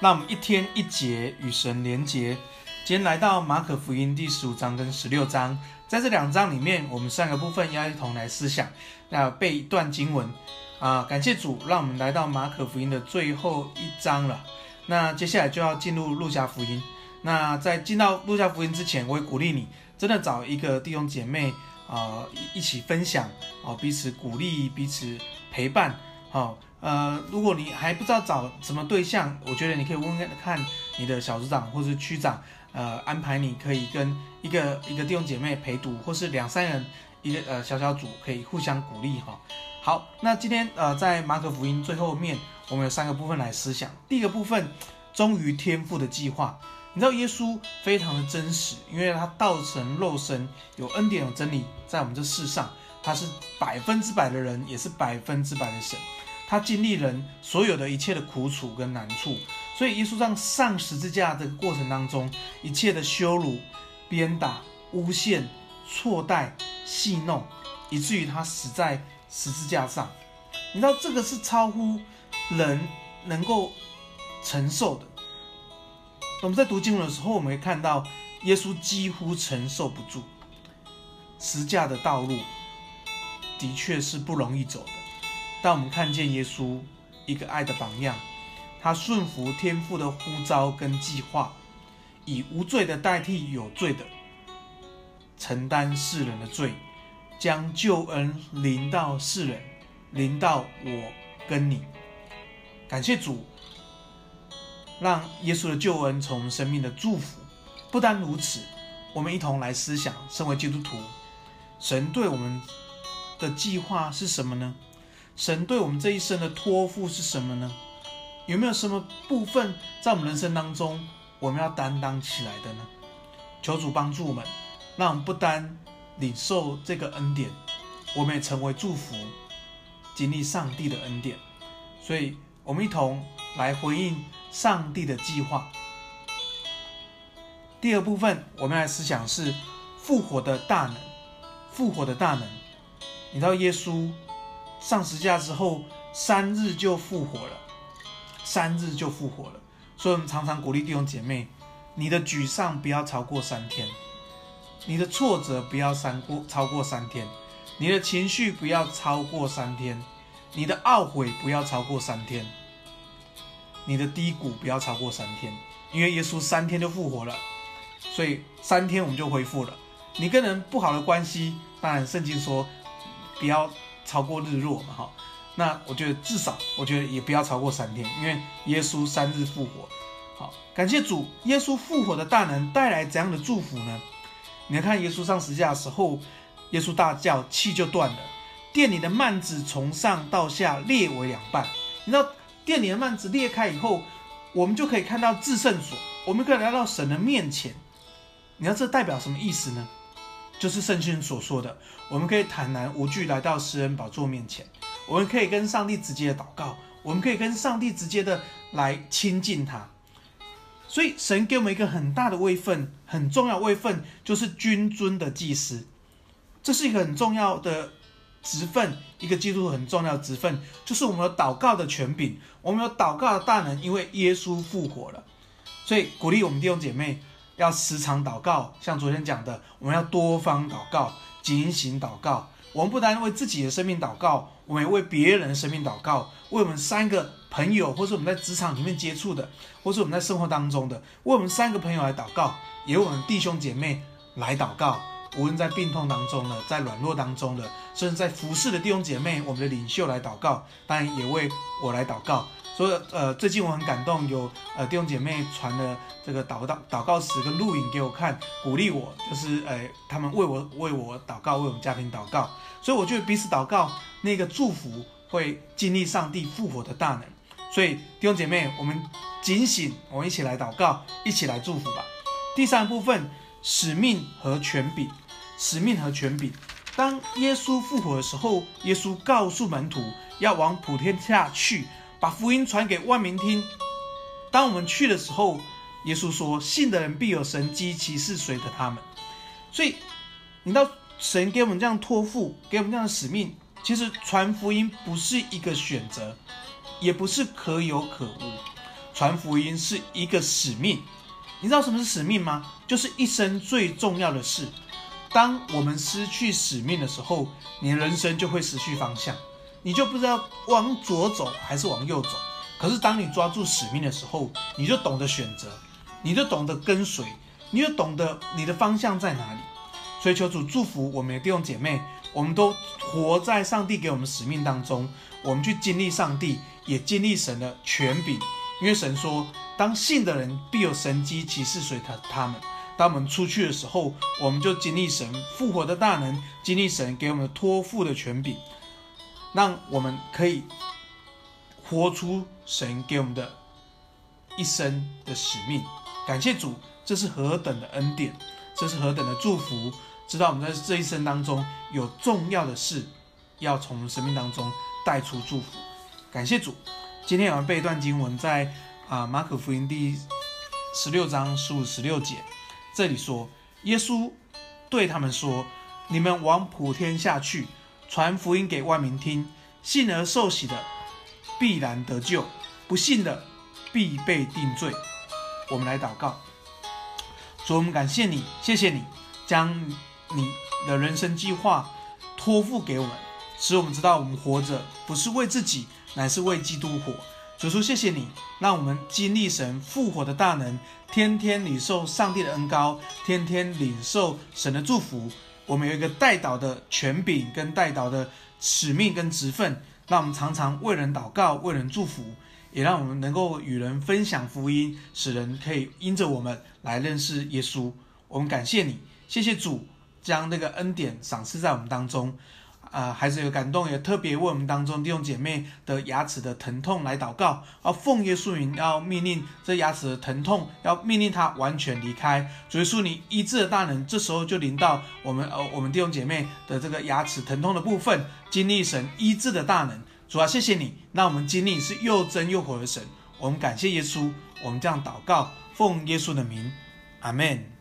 让我们一天一节与神连结。今天来到马可福音第十五章跟十六章，在这两章里面，我们三个部分要一同来思想，要背一段经文啊。感谢主，让我们来到马可福音的最后一章了。那接下来就要进入路加福音。那在进到路加福音之前，我会鼓励你，真的找一个弟兄姐妹啊，一起分享啊，彼此鼓励，彼此陪伴。好，呃，如果你还不知道找什么对象，我觉得你可以问问看你的小组长或是区长。呃，安排你可以跟一个一个弟兄姐妹陪读，或是两三人一个呃小小组，可以互相鼓励哈。好，那今天呃在马可福音最后面，我们有三个部分来思想。第一个部分，忠于天赋的计划。你知道耶稣非常的真实，因为他道成肉身，有恩典有真理，在我们这世上，他是百分之百的人，也是百分之百的神。他经历人所有的一切的苦楚跟难处。所以，耶稣上上十字架的过程当中，一切的羞辱、鞭打、诬陷、错待、戏弄，以至于他死在十字架上。你知道这个是超乎人能够承受的。我们在读经文的时候，我们会看到耶稣几乎承受不住十字架的道路，的确是不容易走的。当我们看见耶稣一个爱的榜样。他顺服天父的呼召跟计划，以无罪的代替有罪的，承担世人的罪，将救恩临到世人，临到我跟你。感谢主，让耶稣的救恩从生命的祝福。不单如此，我们一同来思想，身为基督徒，神对我们的计划是什么呢？神对我们这一生的托付是什么呢？有没有什么部分在我们人生当中，我们要担当起来的呢？求主帮助我们，让我们不单领受这个恩典，我们也成为祝福，经历上帝的恩典。所以，我们一同来回应上帝的计划。第二部分，我们来思想是复活的大能。复活的大能，你知道耶稣上十字架之后，三日就复活了。三日就复活了，所以我们常常鼓励弟兄姐妹：你的沮丧不要超过三天，你的挫折不要三过超过三天，你的情绪不要超过三天，你的懊悔不要超过三天，你的低谷不要超过三天，因为耶稣三天就复活了，所以三天我们就恢复了。你跟人不好的关系，当然圣经说不要超过日落嘛，哈。那我觉得至少，我觉得也不要超过三天，因为耶稣三日复活。好，感谢主，耶稣复活的大能带来怎样的祝福呢？你来看耶稣上十字架的时候，耶稣大叫，气就断了，殿里的幔子从上到下裂为两半。你知道殿里的幔子裂开以后，我们就可以看到至圣所，我们可以来到神的面前。你知道这代表什么意思呢？就是圣经所说的，我们可以坦然无惧来到施恩宝座面前。我们可以跟上帝直接的祷告，我们可以跟上帝直接的来亲近他。所以神给我们一个很大的位分，很重要位分，就是君尊的祭司。这是一个很重要的职分，一个基督很重要的职分，就是我们有祷告的权柄，我们有祷告的大能，因为耶稣复活了。所以鼓励我们弟兄姐妹要时常祷告，像昨天讲的，我们要多方祷告，警醒祷告。我们不单为自己的生命祷告，我们也为别人的生命祷告，为我们三个朋友，或是我们在职场里面接触的，或是我们在生活当中的，为我们三个朋友来祷告，也为我们弟兄姐妹来祷告。无论在病痛当中的，在软弱当中的，甚至在服侍的弟兄姐妹，我们的领袖来祷告，当然也为我来祷告。所以，呃，最近我很感动，有呃弟兄姐妹传了这个祷告祷告词跟录影给我看，鼓励我，就是呃他们为我为我祷告，为我们家庭祷告。所以我觉得彼此祷告，那个祝福会经历上帝复活的大能。所以弟兄姐妹，我们警醒，我们一起来祷告，一起来祝福吧。第三部分，使命和权柄，使命和权柄。当耶稣复活的时候，耶稣告诉门徒要往普天下去。把福音传给万民听。当我们去的时候，耶稣说：“信的人必有神迹奇事随着他们。”所以，你知道神给我们这样托付，给我们这样的使命，其实传福音不是一个选择，也不是可有可无。传福音是一个使命。你知道什么是使命吗？就是一生最重要的事。当我们失去使命的时候，你的人生就会失去方向，你就不知道往左走还是往右走。可是当你抓住使命的时候，你就懂得选择，你就懂得跟随，你就懂得你的方向在哪里。所以求主祝福我们的弟兄姐妹，我们都活在上帝给我们使命当中，我们去经历上帝，也经历神的权柄。因为神说，当信的人必有神迹奇事随他他们。当我们出去的时候，我们就经历神复活的大能，经历神给我们托付的权柄，让我们可以活出神给我们的一生的使命。感谢主，这是何等的恩典，这是何等的祝福。知道我们在这一生当中有重要的事，要从生命当中带出祝福。感谢主。今天我们背一段经文在，在啊马可福音第十六章十五十六节，这里说，耶稣对他们说：“你们往普天下去，传福音给万民听。信而受洗的，必然得救；不信的，必被定罪。”我们来祷告，主，我们感谢你，谢谢你将你的人生计划托付给我们，使我们知道我们活着不是为自己。乃是为基督活，主说谢谢你，让我们经历神复活的大能，天天领受上帝的恩膏，天天领受神的祝福。我们有一个代祷的权柄跟代祷的使命跟职分，让我们常常为人祷告，为人祝福，也让我们能够与人分享福音，使人可以因着我们来认识耶稣。我们感谢你，谢谢主将那个恩典赏赐在我们当中。呃，孩子有感动，也特别为我们当中弟兄姐妹的牙齿的疼痛来祷告，要奉耶稣名，要命令这牙齿的疼痛，要命令它完全离开。主耶稣，你医治的大能，这时候就临到我们呃我们弟兄姐妹的这个牙齿疼痛的部分，经历神医治的大能。主啊，谢谢你，让我们经历是又真又活的神。我们感谢耶稣，我们这样祷告，奉耶稣的名，阿门。